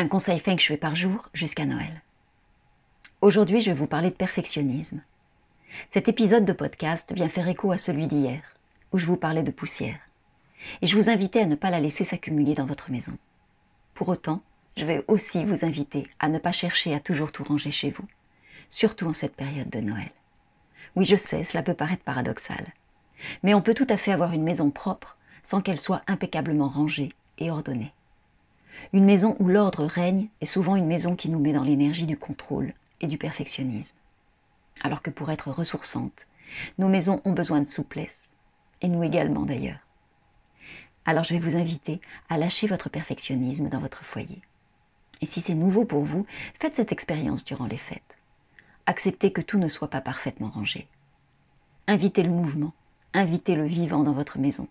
Un conseil Feng Shui par jour jusqu'à Noël. Aujourd'hui, je vais vous parler de perfectionnisme. Cet épisode de podcast vient faire écho à celui d'hier, où je vous parlais de poussière. Et je vous invitais à ne pas la laisser s'accumuler dans votre maison. Pour autant, je vais aussi vous inviter à ne pas chercher à toujours tout ranger chez vous, surtout en cette période de Noël. Oui, je sais, cela peut paraître paradoxal. Mais on peut tout à fait avoir une maison propre sans qu'elle soit impeccablement rangée et ordonnée. Une maison où l'ordre règne est souvent une maison qui nous met dans l'énergie du contrôle et du perfectionnisme. Alors que pour être ressourçantes, nos maisons ont besoin de souplesse, et nous également d'ailleurs. Alors je vais vous inviter à lâcher votre perfectionnisme dans votre foyer. Et si c'est nouveau pour vous, faites cette expérience durant les fêtes. Acceptez que tout ne soit pas parfaitement rangé. Invitez le mouvement, invitez le vivant dans votre maison.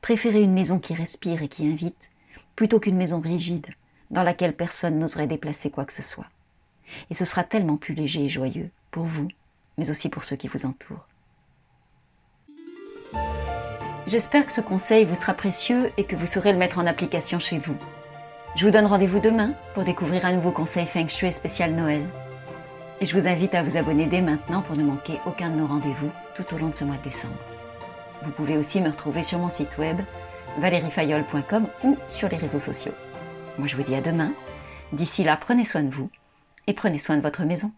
Préférez une maison qui respire et qui invite plutôt qu'une maison rigide dans laquelle personne n'oserait déplacer quoi que ce soit. Et ce sera tellement plus léger et joyeux pour vous, mais aussi pour ceux qui vous entourent. J'espère que ce conseil vous sera précieux et que vous saurez le mettre en application chez vous. Je vous donne rendez-vous demain pour découvrir un nouveau conseil Feng Shui spécial Noël. Et je vous invite à vous abonner dès maintenant pour ne manquer aucun de nos rendez-vous tout au long de ce mois de décembre. Vous pouvez aussi me retrouver sur mon site web valeriefayol.com ou sur les réseaux sociaux. Moi je vous dis à demain. D'ici là, prenez soin de vous et prenez soin de votre maison.